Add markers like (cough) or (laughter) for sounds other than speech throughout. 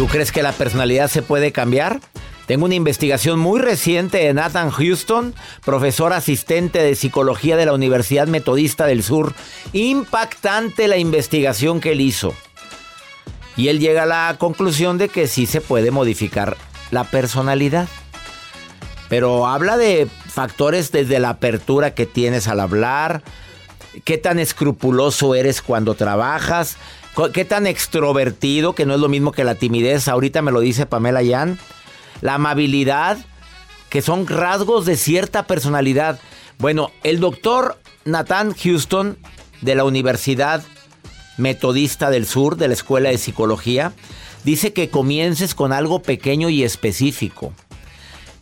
¿Tú crees que la personalidad se puede cambiar? Tengo una investigación muy reciente de Nathan Houston, profesor asistente de psicología de la Universidad Metodista del Sur. Impactante la investigación que él hizo. Y él llega a la conclusión de que sí se puede modificar la personalidad. Pero habla de factores desde la apertura que tienes al hablar, qué tan escrupuloso eres cuando trabajas, qué tan extrovertido, que no es lo mismo que la timidez, ahorita me lo dice Pamela Yan, la amabilidad, que son rasgos de cierta personalidad. Bueno, el doctor Nathan Houston de la Universidad Metodista del Sur, de la Escuela de Psicología, dice que comiences con algo pequeño y específico.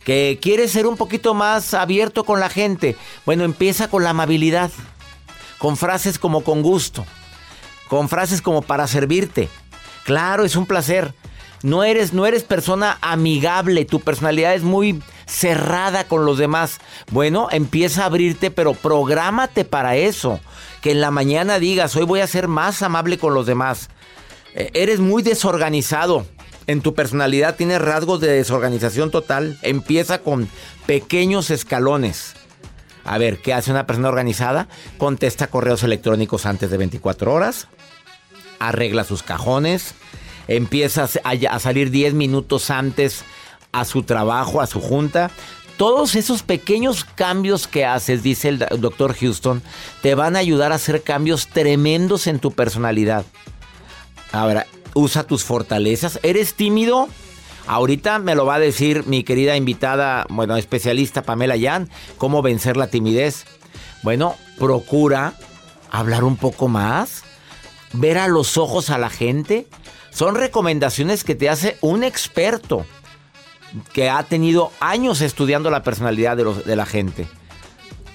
Que quieres ser un poquito más abierto con la gente. Bueno, empieza con la amabilidad. Con frases como con gusto. Con frases como para servirte. Claro, es un placer. No eres, no eres persona amigable, tu personalidad es muy cerrada con los demás. Bueno, empieza a abrirte, pero prográmate para eso. Que en la mañana digas, hoy voy a ser más amable con los demás. Eh, eres muy desorganizado. En tu personalidad tienes rasgos de desorganización total. Empieza con pequeños escalones. A ver, ¿qué hace una persona organizada? Contesta correos electrónicos antes de 24 horas. Arregla sus cajones empieza a, salir 10 minutos antes a su trabajo, a su junta. Todos esos pequeños cambios que haces, dice el doctor Houston, te van a ayudar a hacer cambios tremendos en tu personalidad. Ahora, usa tus fortalezas. ¿Eres tímido? Ahorita me lo va a decir mi querida invitada, bueno, especialista Pamela Yan, cómo vencer la timidez. Bueno, procura hablar un poco más, ver a los ojos a la gente, son recomendaciones que te hace un experto que ha tenido años estudiando la personalidad de, de la gente.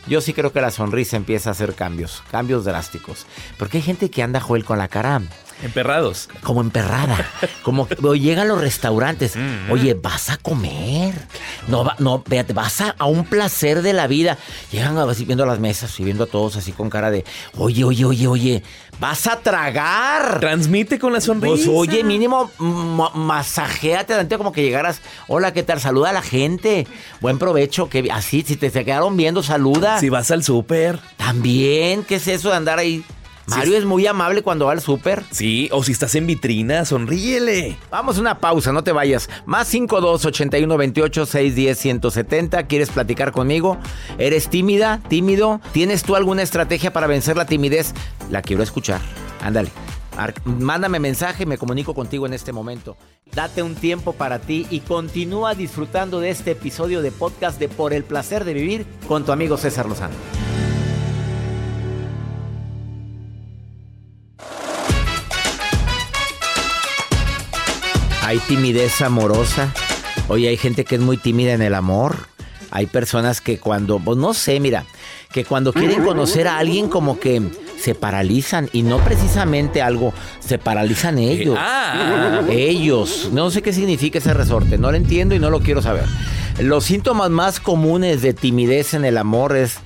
Yo sí creo que la sonrisa empieza a hacer cambios, cambios drásticos. Porque hay gente que anda, Joel, con la cara Emperrados. Como emperrada. Como llega a los restaurantes. (laughs) Mm. Oye, vas a comer. No, no, véate, vas a, un placer de la vida. Llegan así viendo las mesas y viendo a todos así con cara de, oye, oye, oye, oye, vas a tragar. Transmite con la sonrisa. Pues oye, mínimo, masajéate adelante como que llegaras. Hola, ¿qué tal? Saluda a la gente. Buen provecho. Que así, si te, te quedaron viendo, saluda. Si vas al súper. También, ¿qué es eso de andar ahí? Mario es muy amable cuando va al súper. Sí, o si estás en vitrina, sonríele. Vamos a una pausa, no te vayas. Más 52 81 28 610 170. ¿Quieres platicar conmigo? ¿Eres tímida? ¿Tímido? ¿Tienes tú alguna estrategia para vencer la timidez? La quiero escuchar. Ándale. Mándame mensaje, me comunico contigo en este momento. Date un tiempo para ti y continúa disfrutando de este episodio de podcast de Por el placer de vivir con tu amigo César Lozano. Hay timidez amorosa. Oye, hay gente que es muy tímida en el amor. Hay personas que cuando, pues no sé, mira, que cuando quieren conocer a alguien como que se paralizan y no precisamente algo, se paralizan ellos. ah. Ellos. No sé qué significa ese resorte, no lo entiendo y no lo quiero saber. Los síntomas más comunes de timidez en el amor es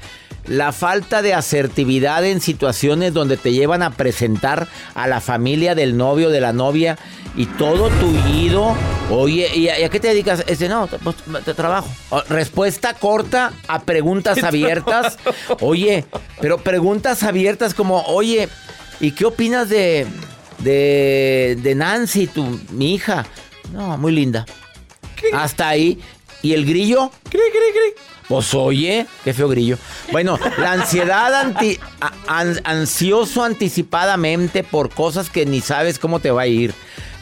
la falta de asertividad en situaciones donde te llevan a presentar a la familia del novio, de la novia y todo tullido. Oye, ¿y a, y a qué te dedicas? Este, no, pues, te trabajo. Respuesta corta a preguntas abiertas. (laughs) Oye, pero preguntas abiertas como, oye, ¿y qué opinas de, de, de Nancy, tu, mi hija? No, muy linda. Hasta ahí. ¿Y el grillo? Pues oye, qué feo grillo. Bueno, la ansiedad anti- an- ansioso anticipadamente por cosas que ni sabes cómo te va a ir.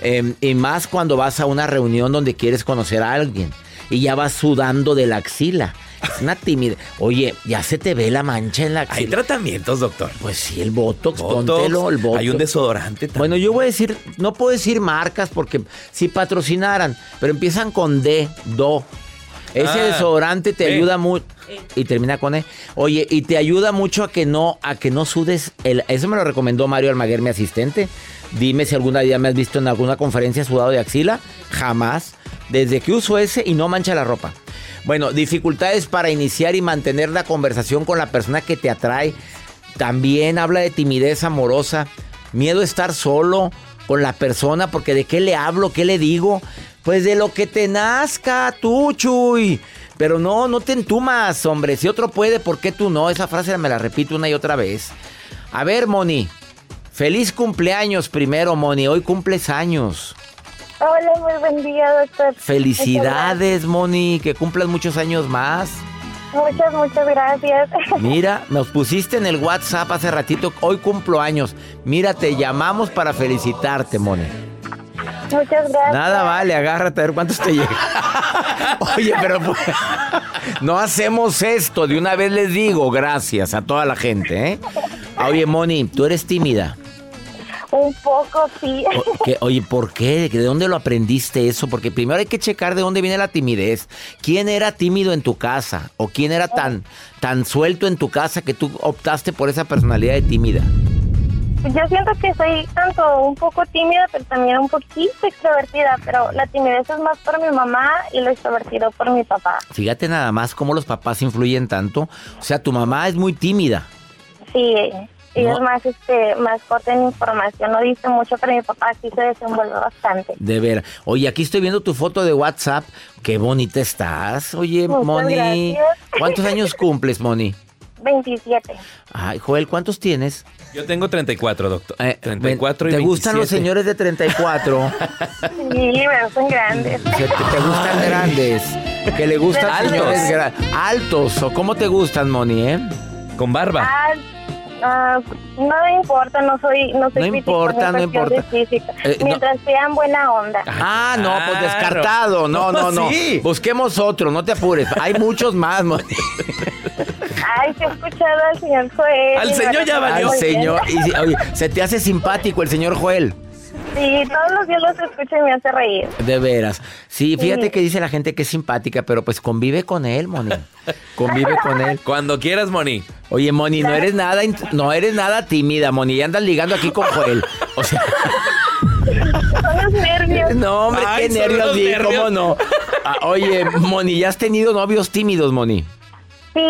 Eh, y más cuando vas a una reunión donde quieres conocer a alguien y ya vas sudando de la axila. Es una timidez. Oye, ya se te ve la mancha en la Hay axila. tratamientos, doctor. Pues sí, el botox, Botox, póntelo, el botox. Hay un desodorante también. Bueno, yo voy a decir, no puedo decir marcas porque si patrocinaran, pero empiezan con D, do. Ese Ah, desodorante te ayuda mucho y termina con E. Oye, y te ayuda mucho a que no a que no sudes el eso me lo recomendó Mario Almaguer, mi asistente. Dime si alguna día me has visto en alguna conferencia sudado de axila. Jamás. Desde que uso ese y no mancha la ropa. Bueno, dificultades para iniciar y mantener la conversación con la persona que te atrae. También habla de timidez amorosa, miedo a estar solo con la persona, porque de qué le hablo, qué le digo. Pues de lo que te nazca, tú, Chuy. Pero no, no te entumas, hombre. Si otro puede, ¿por qué tú no? Esa frase me la repito una y otra vez. A ver, Moni. Feliz cumpleaños primero, Moni. Hoy cumples años. Hola, muy buen día, doctor. Felicidades, Moni. Que cumplas muchos años más. Muchas, muchas gracias. (laughs) Mira, nos pusiste en el WhatsApp hace ratito, hoy cumplo años. Mira, te llamamos para felicitarte, Moni. Muchas gracias. Nada vale, agárrate a ver cuántos te llegan. (laughs) Oye, pero pues, no hacemos esto. De una vez les digo, gracias a toda la gente, ¿eh? Oye, Moni, tú eres tímida. Un poco, sí. O- que- oye, ¿por qué? ¿De dónde lo aprendiste eso? Porque primero hay que checar de dónde viene la timidez. ¿Quién era tímido en tu casa? ¿O quién era tan, tan suelto en tu casa que tú optaste por esa personalidad de tímida? Yo siento que soy tanto un poco tímida, pero también un poquito extrovertida, pero la timidez es más por mi mamá y lo extrovertido por mi papá. Fíjate nada más cómo los papás influyen tanto. O sea, tu mamá es muy tímida. Sí, y No. es más, este, más corta en información, no dice mucho, pero mi papá sí se desenvuelve bastante. De ver. Oye, aquí estoy viendo tu foto de WhatsApp. Qué bonita estás. Oye, Muchas Moni. gracias. ¿Cuántos años (laughs) cumples, Moni? 27. Ay, Joel, ¿cuántos tienes? Yo tengo 34, doctor. Eh, 34 y ¿Te gustan los 27. señores de 34? Sí, me son grandes. ¿Te, te gustan grandes? Que le gustan Altos. señores altos. ¿O cómo te gustan, Moni, eh? Con barba. Ah, ah, no me importa, no soy, no soy No importa, no importa. Eh, no. Mientras sean buena onda. Ah, no, pues descartado. No, no, no. Sí. Busquemos otro, no te apures. Hay muchos más, Moni. Ay, que he escuchado al señor Joel. Al señor ya valió. Al señor. Y, si- oye, se te hace simpático el señor Joel. Sí, todos los días los escucho y me hace reír. De veras. Sí, fíjate Sí. que dice la gente que es simpática, pero pues convive con él, Moni. Convive con él. Cuando quieras, Moni. Oye, Moni, no eres nada, no eres nada tímida, Moni. Ya andas ligando aquí con Joel. O sea, Son los nervios. no, hombre, Ay, qué nervios, nervios. cómo no. Ah, oye, Moni, ¿ya has tenido novios tímidos, Moni? Sí,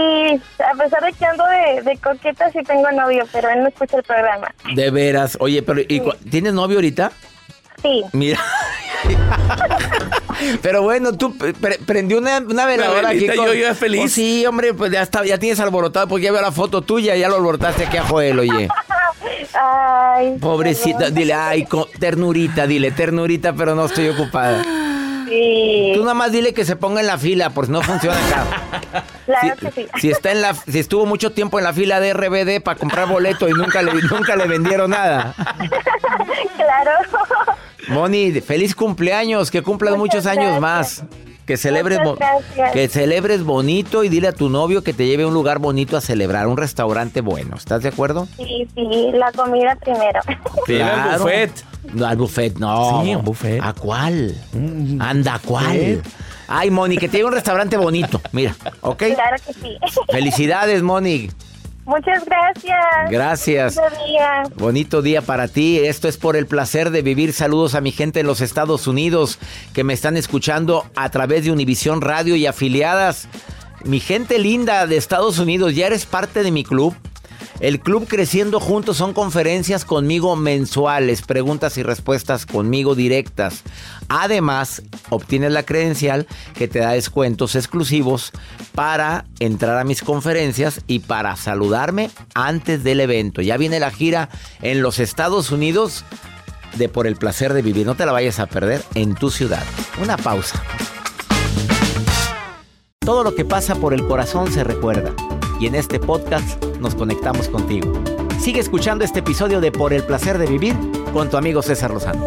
a pesar de que ando de, de coqueta, sí tengo novio, pero él no escucha el programa. De veras. Oye, pero ¿y ¿tienes novio ahorita? Mira. (laughs) Pero bueno, tú pre- pre- prendió una, una veladora aquí. yo ya feliz. Oh, sí, hombre, pues ya está, ya tienes alborotado porque ya veo la foto tuya, ya lo alborotaste aquí a Joel, oye. (laughs) Ay. Pobrecita, perdón. dile, ay, ternurita, dile, ternurita, pero no estoy ocupada. Sí, Tú nada más dile que se ponga en la fila, por si no funciona acá. (laughs) claro si, que sí. si está en la, si estuvo mucho tiempo en la fila de RBD para comprar boleto y nunca le, nunca le vendieron nada. claro. Moni, feliz cumpleaños, que cumplas Muchas muchos años más. Que celebres, que celebres bonito y dile a tu novio que te lleve a un lugar bonito a celebrar, un restaurante bueno. ¿Estás de acuerdo? Sí, sí, la comida primero. (laughs) Lleva al buffet. No, al buffet, no. Sí, un buffet. ¿A cuál? Anda, ¿a cuál? Ay, Moni, que te lleve a un restaurante bonito. Mira, ¿ok? claro que sí. (laughs) Felicidades, Moni. Muchas gracias. Gracias. Bonito día. Bonito día para ti. Esto es por el placer de vivir. Saludos a mi gente en los Estados Unidos que me están escuchando a través de Univisión Radio y afiliadas. Mi gente linda de Estados Unidos, ¿ya eres parte de mi club? El club Creciendo Juntos son conferencias conmigo mensuales, preguntas y respuestas conmigo directas. Además, obtienes la credencial que te da descuentos exclusivos para entrar a mis conferencias y para saludarme antes del evento. Ya viene la gira en los Estados Unidos de Por el Placer de Vivir. No te la vayas a perder en tu ciudad. Una pausa. Todo lo que pasa por el corazón se recuerda y en este podcast nos conectamos contigo. Sigue escuchando este episodio de Por el placer de vivir con tu amigo César Lozano.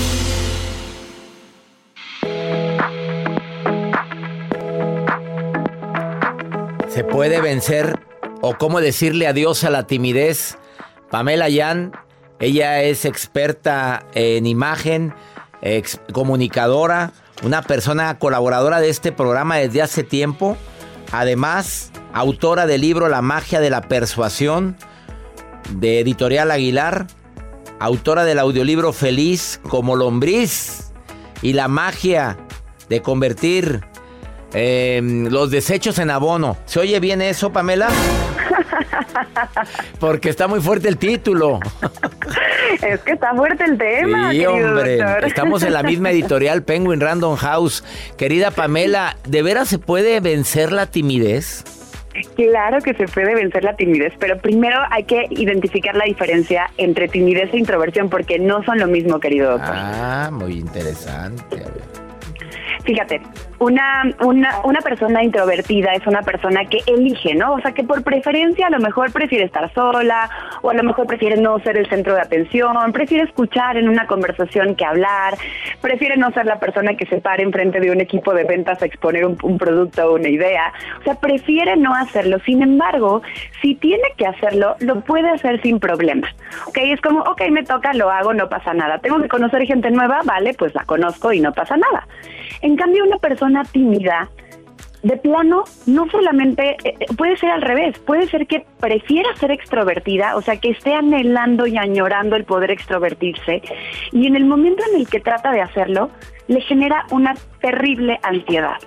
¿Se puede vencer o cómo decirle adiós a la timidez? Pamela Yan, ella es experta en imagen, ex comunicadora, una persona colaboradora de este programa desde hace tiempo. Además, autora del libro La magia de la persuasión de Editorial Aguilar, autora del audiolibro Feliz como lombriz y la magia de convertir eh, los desechos en abono. ¿Se oye bien eso, Pamela? (laughs) Porque está muy fuerte el título. Es que está fuerte el tema. Sí, hombre. Doctor. Estamos en la misma editorial Penguin Random House. Querida Pamela, ¿de veras se puede vencer la timidez? Claro que se puede vencer la timidez, pero primero hay que identificar la diferencia entre timidez e introversión, porque no son lo mismo, querido doctor. Ah, muy interesante. Fíjate, una, una, una persona introvertida es una persona que elige, ¿no? O sea, que por preferencia a lo mejor prefiere estar sola o a lo mejor prefiere no ser el centro de atención, prefiere escuchar en una conversación que hablar, prefiere no ser la persona que se pare enfrente de un equipo de ventas a exponer un, producto o una idea. O sea, prefiere no hacerlo. Sin embargo, si tiene que hacerlo, lo puede hacer sin problema. ¿Ok? Es como, ok, me toca, lo hago, no pasa nada. Tengo que conocer gente nueva, vale, pues la conozco y no pasa nada. En cambio, una persona tímida, de plano, no solamente eh, puede ser al revés, puede ser que prefiera ser extrovertida, o sea, que esté anhelando y añorando el poder extrovertirse, y en el momento en el que trata de hacerlo, le genera una terrible ansiedad.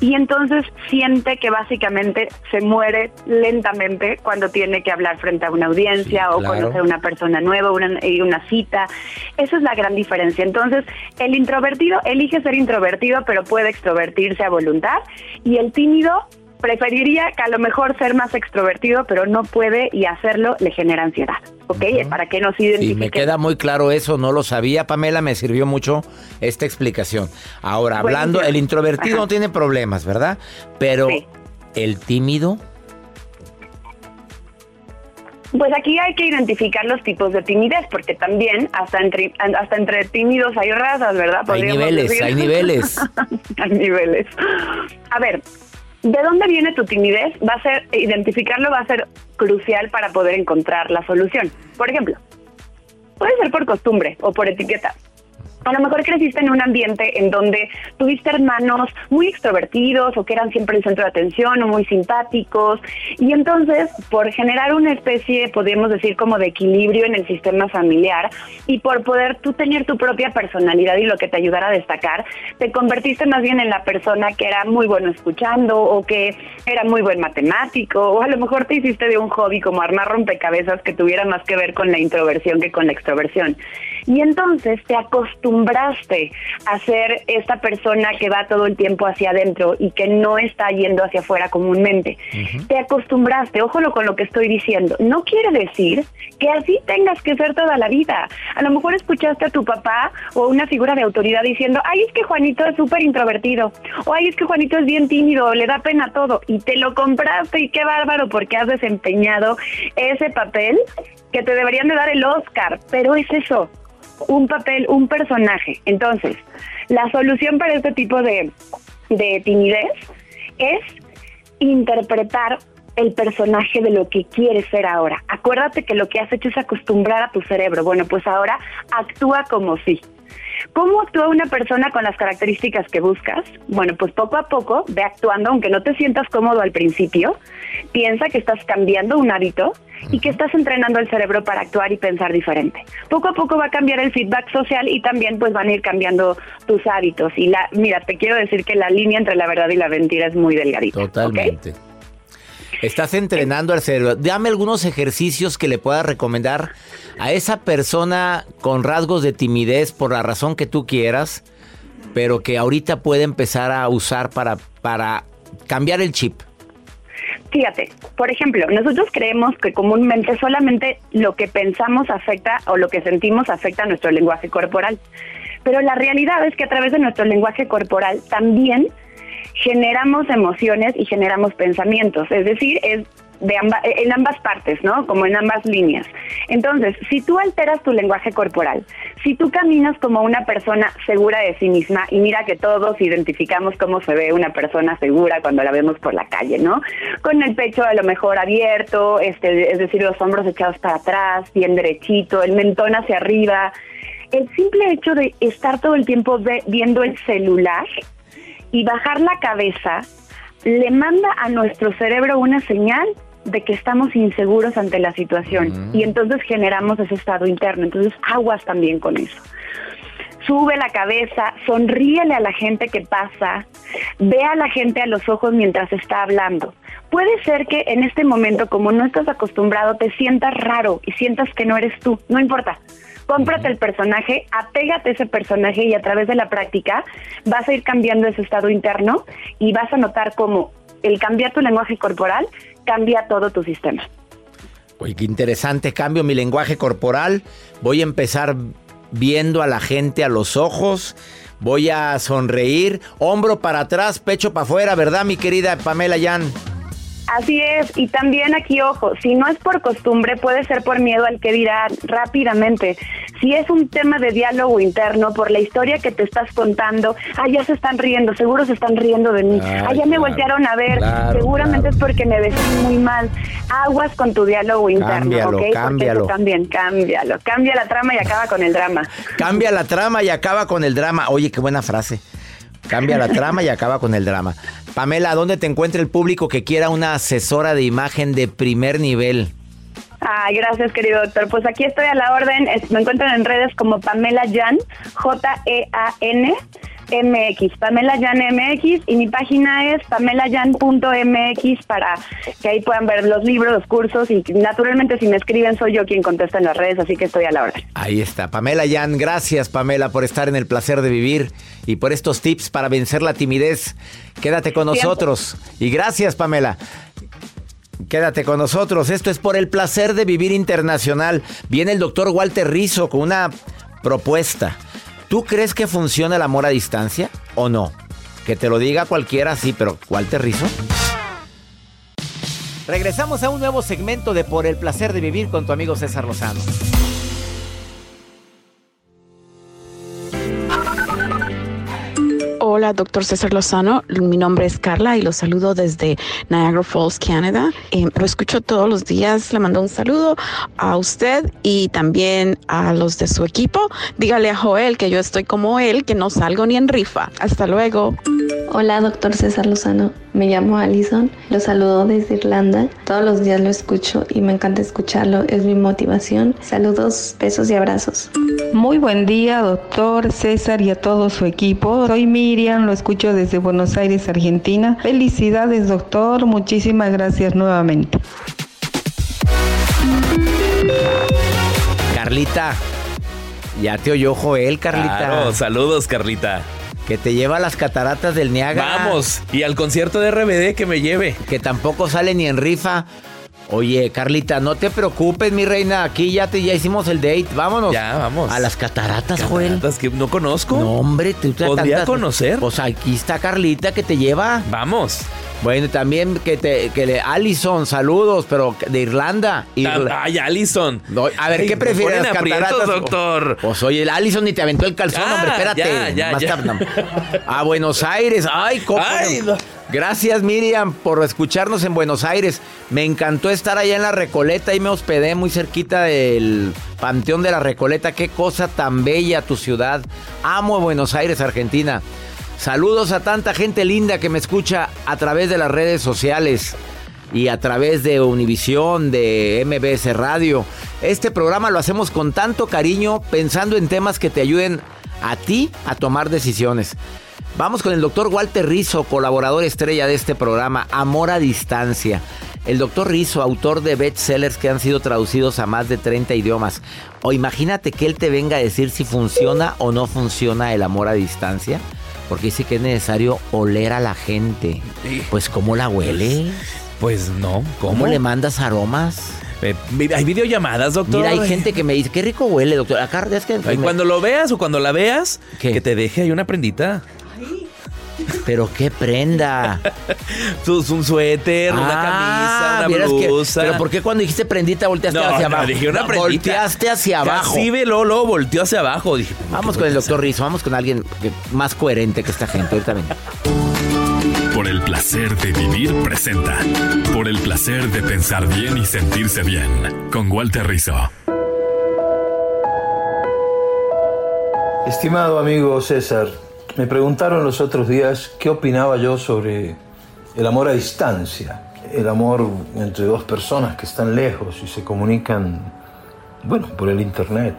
Y entonces siente que básicamente se muere lentamente cuando tiene que hablar frente a una audiencia sí, o claro. conocer a una persona nueva, una, una cita. Esa es la gran diferencia. Entonces, el introvertido elige ser introvertido, pero puede extrovertirse a voluntad. Y el tímido preferiría que a lo mejor ser más extrovertido, pero no puede y hacerlo le genera ansiedad. ¿Ok? Uh -huh. Para que nos identifique. Sí, me queda muy claro eso, no lo sabía, Pamela, me sirvió mucho esta explicación. Ahora, hablando, el introvertido Ajá. no tiene problemas, ¿verdad? Pero sí. el tímido. Pues aquí hay que identificar los tipos de timidez, porque también hasta entre, hasta entre tímidos hay razas, ¿verdad? Hay niveles, decir. hay niveles. (laughs) hay niveles. A ver, ¿De dónde viene tu timidez? Va a ser, identificarlo va a ser crucial para poder encontrar la solución. Por ejemplo, puede ser por costumbre o por etiqueta a lo mejor creciste en un ambiente en donde tuviste hermanos muy extrovertidos o que eran siempre el centro de atención o muy simpáticos y entonces por generar una especie, podríamos decir como de equilibrio en el sistema familiar y por poder tú tener tu propia personalidad y lo que te ayudara a destacar, te convertiste más bien en la persona que era muy bueno escuchando o que era muy buen matemático o a lo mejor te hiciste de un hobby como armar rompecabezas que tuviera más que ver con la introversión que con la extroversión. Y entonces te acostumbraste a ser esta persona que va todo el tiempo hacia adentro y que no está yendo hacia afuera comúnmente. Te acostumbraste, ojo con lo que estoy diciendo. No quiere decir que así tengas que ser toda la vida. A lo mejor escuchaste a tu papá o una figura de autoridad diciendo, ay, es que Juanito es súper introvertido, o ay, es que Juanito es bien tímido, le da pena todo, y te lo compraste y qué bárbaro porque has desempeñado ese papel que te deberían de dar el Oscar, pero es eso, un papel, un personaje. Entonces, la solución para este tipo de, de timidez es interpretar el personaje de lo que quieres ser ahora. Acuérdate que lo que has hecho es acostumbrar a tu cerebro. Bueno, pues ahora actúa como si. ¿Cómo actúa una persona con las características que buscas? Bueno, pues poco a poco ve actuando, aunque no te sientas cómodo al principio. Piensa que estás cambiando un hábito y que estás entrenando el cerebro para actuar y pensar diferente. Poco a poco va a cambiar el feedback social y también pues van a ir cambiando tus hábitos. Y la, mira, te quiero decir que la línea entre la verdad y la mentira es muy delgadita. Totalmente. Estás entrenando al cerebro. Dame algunos ejercicios que le puedas recomendar a esa persona con rasgos de timidez por la razón que tú quieras, pero que ahorita puede empezar a usar para, para cambiar el chip. Fíjate, por ejemplo, nosotros creemos que comúnmente solamente lo que pensamos afecta o lo que sentimos afecta a nuestro lenguaje corporal. Pero la realidad es que a través de nuestro lenguaje corporal también generamos emociones y generamos pensamientos, es decir, es de en ambas partes, ¿no? Como en ambas líneas. Entonces, si tú alteras tu lenguaje corporal, si tú caminas como una persona segura de sí misma, y mira que todos identificamos cómo se ve una persona segura cuando la vemos por la calle, ¿no? Con el pecho a lo mejor abierto, este, es decir, los hombros echados para atrás, bien derechito, el mentón hacia arriba. El simple hecho de estar todo el tiempo viendo el celular, y bajar la cabeza le manda a nuestro cerebro una señal de que estamos inseguros ante la situación y entonces generamos ese estado interno. Entonces aguas también con eso. Sube la cabeza, sonríele a la gente que pasa, ve a la gente a los ojos mientras está hablando. Puede ser que en este momento, como no estás acostumbrado, te sientas raro y sientas que no eres tú. No importa cómprate el personaje, apégate a ese personaje y a través de la práctica vas a ir cambiando ese estado interno y vas a notar cómo el cambiar tu lenguaje corporal cambia todo tu sistema. Oye, qué interesante cambio mi lenguaje corporal. Voy a empezar viendo a la gente a los ojos. Voy a sonreír, hombro para atrás, pecho para afuera, ¿verdad, mi querida Pamela Yan? Así es, y también aquí, ojo, si no es por costumbre, puede ser por miedo al que dirá rápidamente. Si es un tema de diálogo interno, por la historia que te estás contando, ah, ya se están riendo, seguro se están riendo de mí, ah, ya me voltearon a ver, seguramente es porque me ves muy mal. Aguas con tu diálogo interno, cámbialo, Cámbialo. también, cámbialo. Cambia la trama y acaba con el drama. Cambia la trama y acaba con el drama. Oye, qué buena frase. Cambia la trama y acaba con el drama. Pamela, ¿dónde te encuentra el público que quiera una asesora de imagen de primer nivel? Ay, gracias, querido doctor. Pues aquí estoy a la orden. Me encuentran en redes como Pamela Jan, J-E-A-N. MX, Pamela Jan MX y mi página es pamelayan.mx para que ahí puedan ver los libros, los cursos y naturalmente si me escriben soy yo quien contesta en las redes, así que estoy a la orden. Ahí está, Pamela Jan, gracias Pamela por estar en el placer de vivir y por estos tips para vencer la timidez. Quédate con nosotros y gracias Pamela. Quédate con nosotros. Esto es por el placer de vivir internacional. Viene el doctor Walter Rizzo con una propuesta. ¿Tú crees que funciona el amor a distancia o no? Que te lo diga cualquiera, sí, pero Walter Rizzo. Regresamos a un nuevo segmento de Por el placer de vivir con tu amigo César Lozano. Hola, doctor César Lozano. Mi nombre es Carla y lo saludo desde Niagara Falls, Canadá. Eh, lo escucho todos los días. Le mando un saludo a usted y también a los de su equipo. Dígale a Joel que yo estoy como él, que no salgo ni en rifa. Hasta luego. Hola, doctor César Lozano. Me llamo Alison. Lo saludo desde Irlanda. Todos los días lo escucho y me encanta escucharlo. Es mi motivación. Saludos, besos y abrazos. Muy buen día, doctor César y a todo su equipo. Soy Miriam, lo escucho desde Buenos Aires, Argentina. Felicidades, doctor. Muchísimas gracias nuevamente. Carlita, ya te oyó Joel, Carlita. Claro, saludos, Carlita. Que te lleva a las cataratas del Niágara. Vamos, y al concierto de RBD que me lleve. Que tampoco sale ni en rifa. Oye, Carlita, no te preocupes, mi reina. Aquí ya te ya hicimos el date. Vámonos. Ya, vamos. A las cataratas, Joel. Cataratas que no conozco. No, hombre, tú te ¿Podría conocer? Pues aquí está Carlita que te lleva. Vamos. Bueno, también que te que le Allison, saludos, pero de Irlanda. Irla- Ay, Allison. No, a ver, ¿qué prefieres? ponen aprietos, cataratas? doctor. Pues oye, el Allison ni te aventó el calzón, Ah, hombre, espérate. ya, ya, Más ya. tarde. A Buenos Aires. Ay, cómo. Ay, no. Gracias, Miriam, por escucharnos en Buenos Aires. Me encantó estar allá en la Recoleta y me hospedé muy cerquita del Panteón de la Recoleta. Qué cosa tan bella tu ciudad. Amo Buenos Aires, Argentina. Saludos a tanta gente linda que me escucha a través de las redes sociales y a través de Univisión, de MBS Radio. Este programa lo hacemos con tanto cariño, pensando en temas que te ayuden a ti a tomar decisiones. Vamos con el doctor Walter Rizzo, colaborador estrella de este programa, Amor a Distancia. El doctor Rizzo, autor de bestsellers que han sido traducidos a más de 30 idiomas. O imagínate que él te venga a decir si funciona o no funciona el amor a distancia. Porque dice que es necesario oler a la gente. Pues, ¿cómo la huele? Pues no, ¿cómo? ¿Cómo le mandas aromas? Eh, hay videollamadas, doctor. Mira, hay gente que me dice, qué rico huele, doctor. Acá es que... Cuando lo veas o cuando la veas, que te deje ahí una prendita. Pero qué prenda. (laughs) Sus- un suéter, una Ah, camisa, una que- blusa. pero ¿por qué cuando dijiste prendita volteaste No, hacia no, abajo? dije una No, prendita. Volteaste hacia abajo. Ve Lolo, volteó hacia abajo. Dije, Vamos con el doctor Rizzo, vamos con alguien más coherente que esta gente. Ahorita vengo. Por el placer de vivir presenta. Por el placer de pensar bien y sentirse bien. Con Walter Rizzo. Estimado amigo César, me preguntaron los otros días qué opinaba yo sobre el amor a distancia, el amor entre dos personas que están lejos y se comunican, bueno, por el Internet.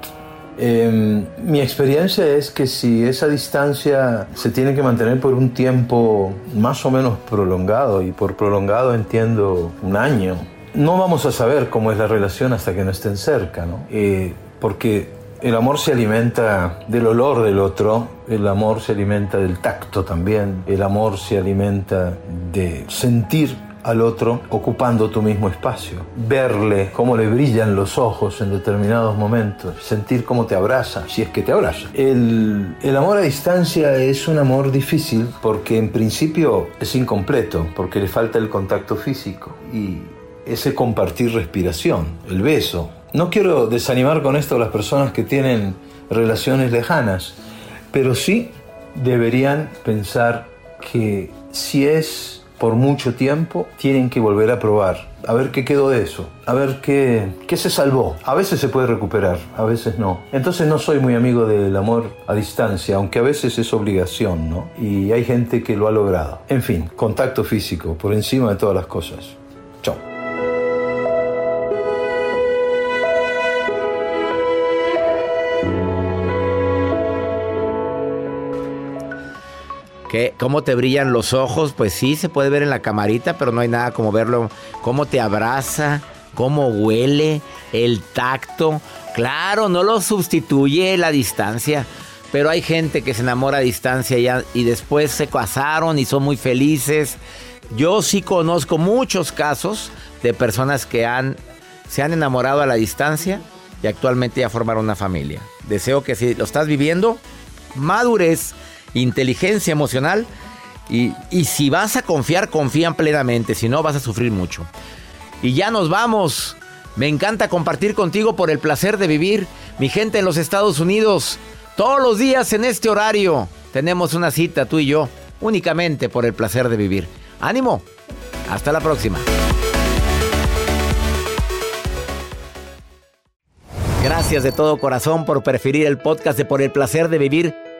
Eh, mi experiencia es que si esa distancia se tiene que mantener por un tiempo más o menos prolongado, y por prolongado entiendo un año, no vamos a saber cómo es la relación hasta que no estén cerca, ¿no? Eh, porque el amor se alimenta del olor del otro, el amor se alimenta del tacto también, el amor se alimenta de sentir al otro ocupando tu mismo espacio, verle cómo le brillan los ojos en determinados momentos, sentir cómo te abraza, si es que te abraza. El, el amor a distancia es un amor difícil porque en principio es incompleto, porque le falta el contacto físico y ese compartir respiración, el beso. No quiero desanimar con esto a las personas que tienen relaciones lejanas, pero sí deberían pensar que si es por mucho tiempo, tienen que volver a probar, a ver qué quedó de eso, a ver qué, qué se salvó. A veces se puede recuperar, a veces no. Entonces no soy muy amigo del amor a distancia, aunque a veces es obligación, ¿no? Y hay gente que lo ha logrado. En fin, contacto físico, por encima de todas las cosas. Chao. ¿Cómo te brillan los ojos? Pues sí, se puede ver en la camarita, pero no hay nada como verlo. ¿Cómo te abraza? ¿Cómo huele? El tacto. Claro, no lo sustituye la distancia. Pero hay gente que se enamora a distancia ya, y después se casaron y son muy felices. Yo sí conozco muchos casos de personas que han, se han enamorado a la distancia y actualmente ya formaron una familia. Deseo que si lo estás viviendo, madurez, inteligencia emocional y, y si vas a confiar, confían plenamente, si no vas a sufrir mucho. Y ya nos vamos. Me encanta compartir contigo por el placer de vivir. Mi gente en los Estados Unidos, todos los días en este horario, tenemos una cita tú y yo, únicamente por el placer de vivir. ¡Ánimo! Hasta la próxima. Gracias de todo corazón por preferir el podcast de Por el placer de vivir